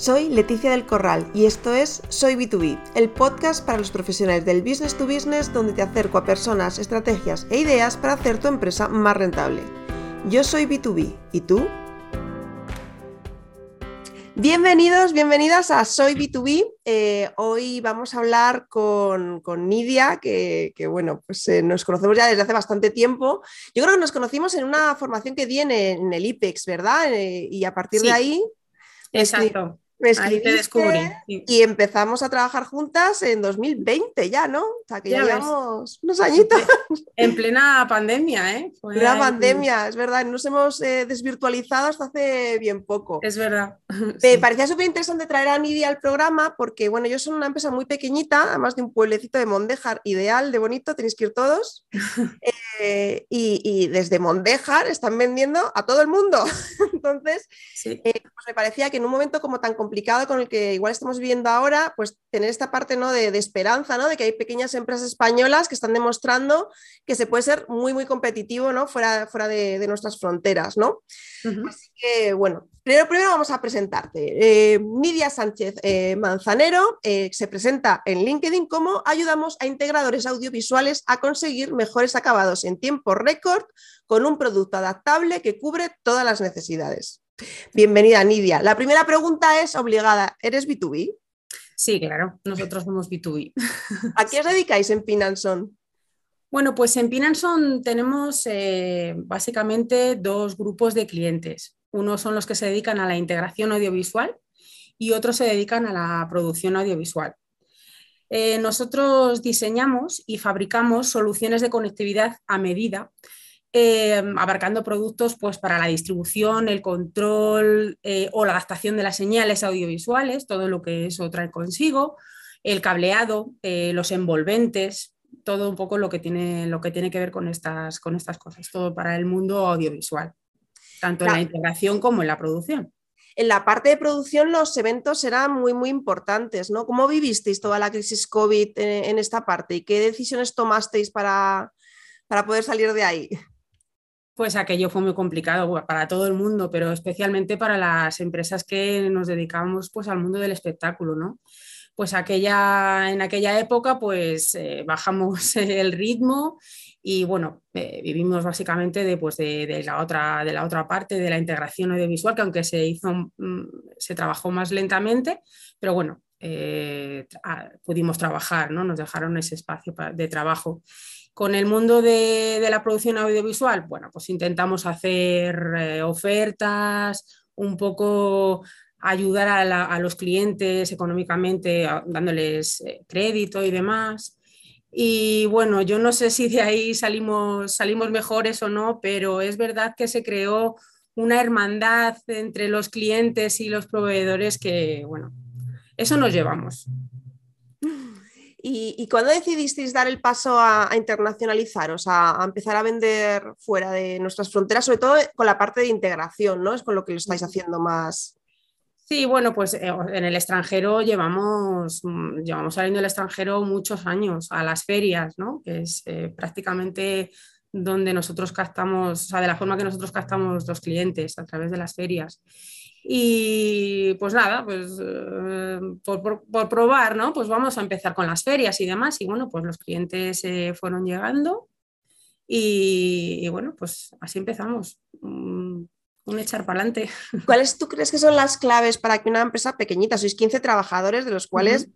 Soy Leticia del Corral y esto es Soy B2B, el podcast para los profesionales del business to business donde te acerco a personas, estrategias e ideas para hacer tu empresa más rentable. Yo soy B2B, ¿y tú? Bienvenidos, bienvenidas a Soy B2B. Eh, hoy vamos a hablar con, Nidia, que, bueno, pues eh, nos conocemos ya desde hace bastante tiempo. Yo creo que nos conocimos en una formación que di en, el IPEX, ¿verdad? Eh, y a partir de ahí... Exacto. Me Ahí te descubrí. Y empezamos a trabajar juntas en 2020 ya, ¿no? O sea, que ya, llevamos unos añitos. En plena pandemia, ¿eh? Fue plena pandemia, es verdad. Nos hemos eh, desvirtualizado hasta hace bien poco. Es verdad. Me parecía súper interesante traer a Nidia al programa porque, bueno, yo soy una empresa muy pequeñita, además de un pueblecito de Mondejar, ideal, de bonito, tenéis que ir todos. Eh, y, desde Mondejar están vendiendo a todo el mundo. Entonces, eh, pues me parecía que en un momento como tan complicado con el que igual estamos viviendo ahora, pues tener esta parte ¿no? de, esperanza, ¿no? de que hay pequeñas empresas españolas que están demostrando que se puede ser muy, muy competitivo ¿no? fuera, fuera de, nuestras fronteras. ¿no? Así que, bueno, primero, primero vamos a presentarte. Eh, Nidia Sánchez Manzanero se presenta en LinkedIn como ayudamos a integradores audiovisuales a conseguir mejores acabados en tiempo récord con un producto adaptable que cubre todas las necesidades. Bienvenida, Nidia. La primera pregunta es obligada. ¿Eres B2B? Sí, claro, nosotros somos B2B. ¿A qué os dedicáis en Pinanson? Bueno, pues en Pinanson tenemos eh, básicamente dos grupos de clientes. Uno son los que se dedican a la integración audiovisual y otros se dedican a la producción audiovisual. Eh, nosotros diseñamos y fabricamos soluciones de conectividad a medida, eh, abarcando productos pues, para la distribución, el control eh, o la adaptación de las señales audiovisuales, todo lo que eso trae consigo, el cableado, los envolventes, todo un poco lo que tiene, lo que, tiene que ver con estas, con estas cosas, todo para el mundo audiovisual, tanto en la integración como en la producción en la parte de producción los eventos eran muy, muy importantes, ¿no? ¿Cómo vivisteis toda la crisis COVID en, esta parte y qué decisiones tomasteis para, para poder salir de ahí? Pues aquello fue muy complicado para todo el mundo, pero especialmente para las empresas que nos dedicamos pues, al mundo del espectáculo, ¿no? Pues aquella, en aquella época pues eh, bajamos el ritmo y bueno, eh, vivimos básicamente de, pues de, la otra, de la otra parte, de la integración audiovisual, que aunque se hizo, mm, se trabajó más lentamente, pero bueno, eh, pudimos trabajar, ¿no? Nos dejaron ese espacio de trabajo. Con el mundo de, la producción audiovisual, bueno, pues intentamos hacer eh, ofertas, un poco ayudar a, los clientes económicamente, dándoles crédito y demás. Y bueno, yo no sé si de ahí salimos, salimos mejores o no, pero es verdad que se creó una hermandad entre los clientes y los proveedores que, bueno, eso nos llevamos. ¿Y, y cuándo decidisteis dar el paso a, internacionalizaros, a, a, empezar a vender fuera de nuestras fronteras, sobre todo con la parte de integración, ¿no? Es con lo que lo estáis haciendo más, Sí, bueno, pues eh, en el extranjero llevamos, mm, llevamos saliendo del extranjero muchos años a las ferias, ¿no? Que es eh, prácticamente donde nosotros captamos, o sea, de la forma que nosotros captamos los clientes a través de las ferias. Y pues nada, pues eh, por, probar, ¿no? Pues vamos a empezar con las ferias y demás. Y bueno, pues los clientes fueron llegando y, y, bueno, pues así empezamos. Mm, un echar para adelante. ¿Cuáles tú crees que son las claves para que una empresa pequeñita, sois 15 trabajadores, de los cuales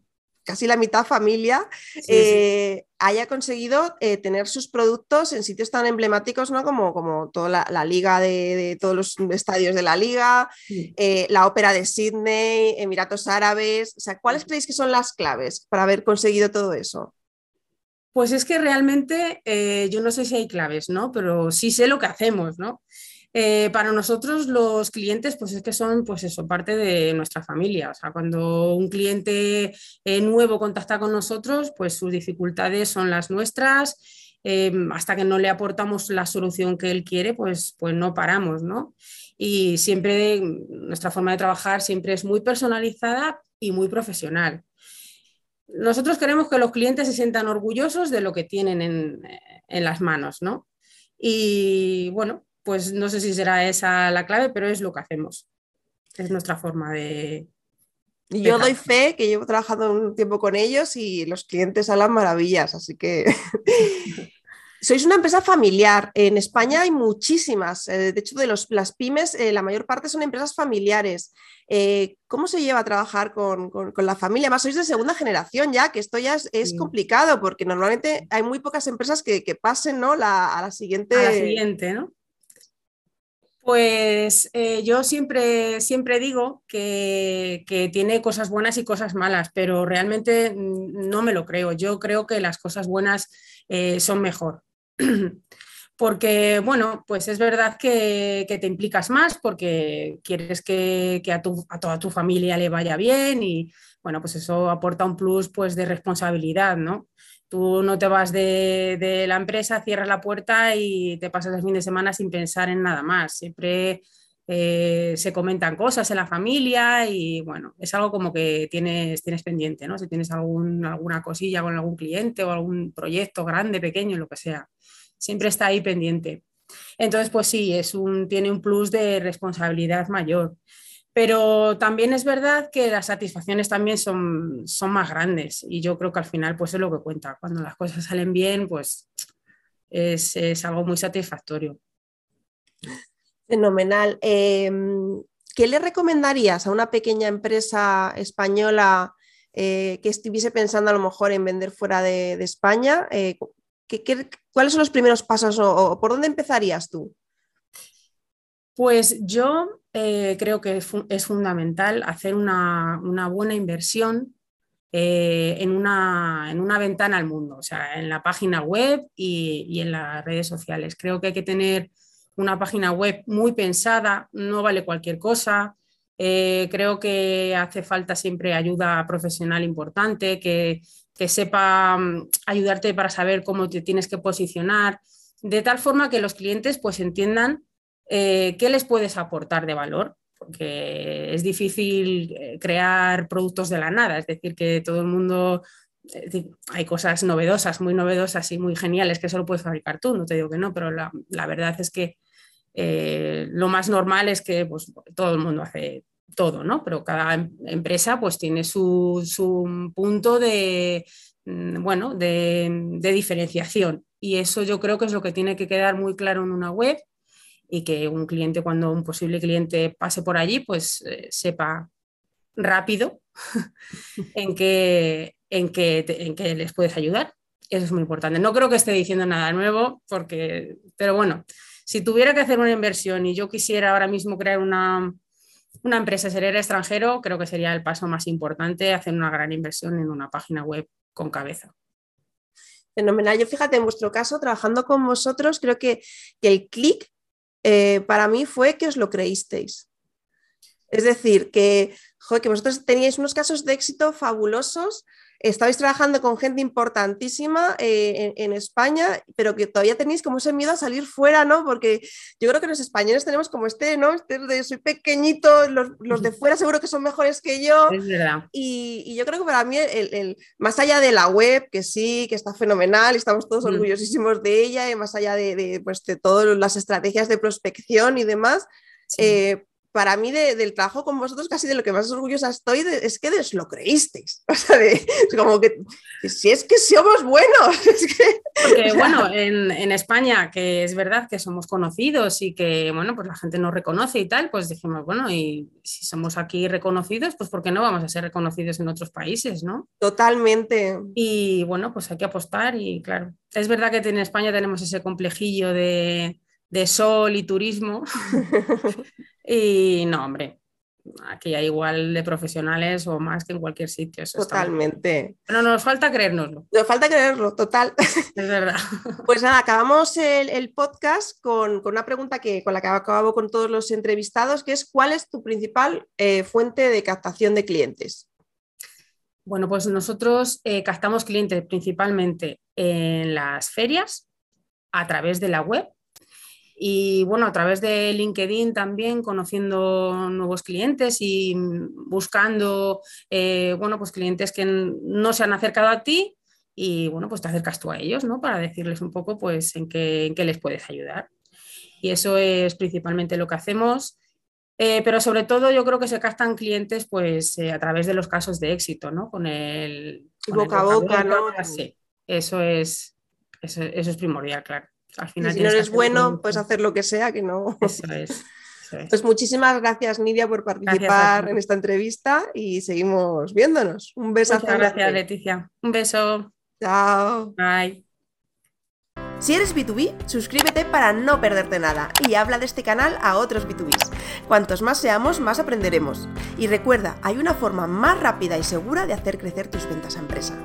casi la mitad familia, eh, haya conseguido eh, tener sus productos en sitios tan emblemáticos ¿no? como, como toda la, liga de, todos los estadios de la liga, eh, la ópera de Sydney, Emiratos Árabes? O sea, ¿cuáles creéis que son las claves para haber conseguido todo eso? Pues es que realmente yo no sé si hay claves, ¿no? Pero sí sé lo que hacemos, ¿no? Eh, para nosotros los clientes, pues es que son, pues eso, parte de nuestra familia. O sea, cuando un cliente eh, nuevo contacta con nosotros, pues sus dificultades son las nuestras. Em, hasta que no le aportamos la solución que él quiere, pues, pues no paramos, ¿no? Y siempre nuestra forma de trabajar siempre es muy personalizada y muy profesional. Nosotros queremos que los clientes se sientan orgullosos de lo que tienen en, en las manos, ¿no? Y bueno, pues no sé si será esa la clave, pero es lo que hacemos. Es nuestra forma de, yo doy fe que llevo trabajando un tiempo con ellos y los clientes hablan maravillas, así que sois una empresa familiar. En España hay muchísimas. Eh, de hecho, de los, las pymes, eh, la mayor parte son empresas familiares. Eh, ¿Cómo se lleva a trabajar con, la familia? Más sois de segunda generación ya, que esto ya es, complicado porque normalmente hay muy pocas empresas que, pasen ¿no? a la siguiente. A la siguiente, ¿no? Pues yo siempre, siempre digo que, que, tiene cosas buenas y cosas malas, pero realmente mm, no me lo creo. Yo creo que las cosas buenas son mejor. porque, bueno, pues es verdad que, te implicas más porque quieres que, a, toda tu familia le vaya bien y, bueno, pues eso aporta un plus pues de responsabilidad, ¿no? Tú no te vas de, la empresa, cierras la puerta y te pasas el fin de semana sin pensar en nada más. Siempre eh, se comentan cosas en la familia y bueno, es algo como que tienes, tienes pendiente, ¿no? Si tienes algún, alguna cosilla con algún cliente o algún proyecto grande, pequeño, lo que sea siempre está ahí pendiente. Entonces, pues sí, es un, tiene un plus de responsabilidad mayor. Pero también es verdad que las satisfacciones también son, son más grandes y yo creo que al final pues es lo que cuenta. Cuando las cosas salen bien, pues es, algo muy satisfactorio. Fenomenal. Em, ¿Qué le recomendarías a una pequeña empresa española eh, que estuviese pensando a lo mejor en vender fuera de, España? Eh, cuáles son los primeros pasos o, por dónde empezarías tú? Pues yo eh, creo que es, fundamental hacer una, buena inversión eh, en, una, en, una, ventana al mundo, o sea, en la página web y, en las redes sociales. Creo que hay que tener una página web muy pensada, no vale cualquier cosa. Eh, creo que hace falta siempre ayuda profesional importante, que, que sepa mm, ayudarte para saber cómo te tienes que posicionar, de tal forma que los clientes pues entiendan eh, qué les puedes aportar de valor, porque es difícil eh, crear productos de la nada, es decir, que todo el mundo, hay cosas novedosas, muy novedosas y muy geniales que solo puedes fabricar tú, no te digo que no, pero la, verdad es que eh, lo más normal es que pues, todo el mundo hace todo, ¿no? Pero cada em, empresa pues tiene su, punto de, mm, bueno, de, diferenciación. Y eso yo creo que es lo que tiene que quedar muy claro en una web y que un cliente, cuando un posible cliente pase por allí, pues eh, sepa rápido en qué, en, en les puedes ayudar. Eso es muy importante. No creo que esté diciendo nada nuevo, porque, pero bueno, si tuviera que hacer una inversión y yo quisiera ahora mismo crear una, una empresa ser extranjero, creo que sería el paso más importante, hacer una gran inversión en una página web con cabeza. Fenomenal. Yo fíjate, en vuestro caso, trabajando con vosotros, creo que, el clic eh, para mí fue que os lo creísteis. Es decir, que, que vosotros teníais unos casos de éxito fabulosos estabais trabajando con gente importantísima eh, en, España, pero que todavía tenéis como ese miedo a salir fuera, ¿no? Porque yo creo que los españoles tenemos como este, ¿no? Este de soy pequeñito, los, de fuera seguro que son mejores que yo. Es verdad. Y, yo creo que para mí, el, más allá de la web, que sí, que está fenomenal, estamos todos mm. orgullosísimos de ella, y más allá de, pues, de todas las estrategias de prospección y demás, eh, para mí del trabajo con vosotros casi de lo que más orgullosa estoy es que os lo creísteis. O sea, es como que si es que somos buenos. Porque bueno, en, España, que es verdad que somos conocidos y que bueno, pues la gente nos reconoce y tal, pues dijimos, bueno, y si somos aquí reconocidos, pues ¿por qué no vamos a ser reconocidos en otros países, no? Totalmente. Y bueno, pues hay que apostar y claro, es verdad que en España tenemos ese complejillo de de sol y turismo. y no, hombre, aquí hay igual de profesionales o más que en cualquier sitio. Totalmente. Pero nos falta creérnoslo. Nos falta creerlo, total. Es verdad. Pues nada, acabamos el, podcast con, una pregunta que, con la que acabo con todos los entrevistados, que es ¿cuál es tu principal eh, fuente de captación de clientes? Bueno, pues nosotros eh, captamos clientes principalmente en las ferias, a través de la web y bueno, a través de LinkedIn también conociendo nuevos clientes y buscando, eh, bueno, pues clientes que no se han acercado a ti y bueno, pues te acercas tú a ellos, ¿no? Para decirles un poco, pues, en qué, en qué les puedes ayudar. Y eso es principalmente lo que hacemos. Eh, pero sobre todo yo creo que se captan clientes pues a través de los casos de éxito, ¿no? Con el... boca a boca, ¿no? Sí, eso es, eso, es primordial, claro. Al final si no eres bueno, puedes hacer lo que sea, que no... Eso es. Pues muchísimas gracias, Nidia, por participar en esta entrevista y seguimos viéndonos. Un beso. Muchas gracias, Leticia. Un beso. Chao. Bye. Si eres B2B, suscríbete para no perderte nada y habla de este canal a otros B2Bs. Cuantos más seamos, más aprenderemos. Y recuerda, hay una forma más rápida y segura de hacer crecer tus ventas a empresa.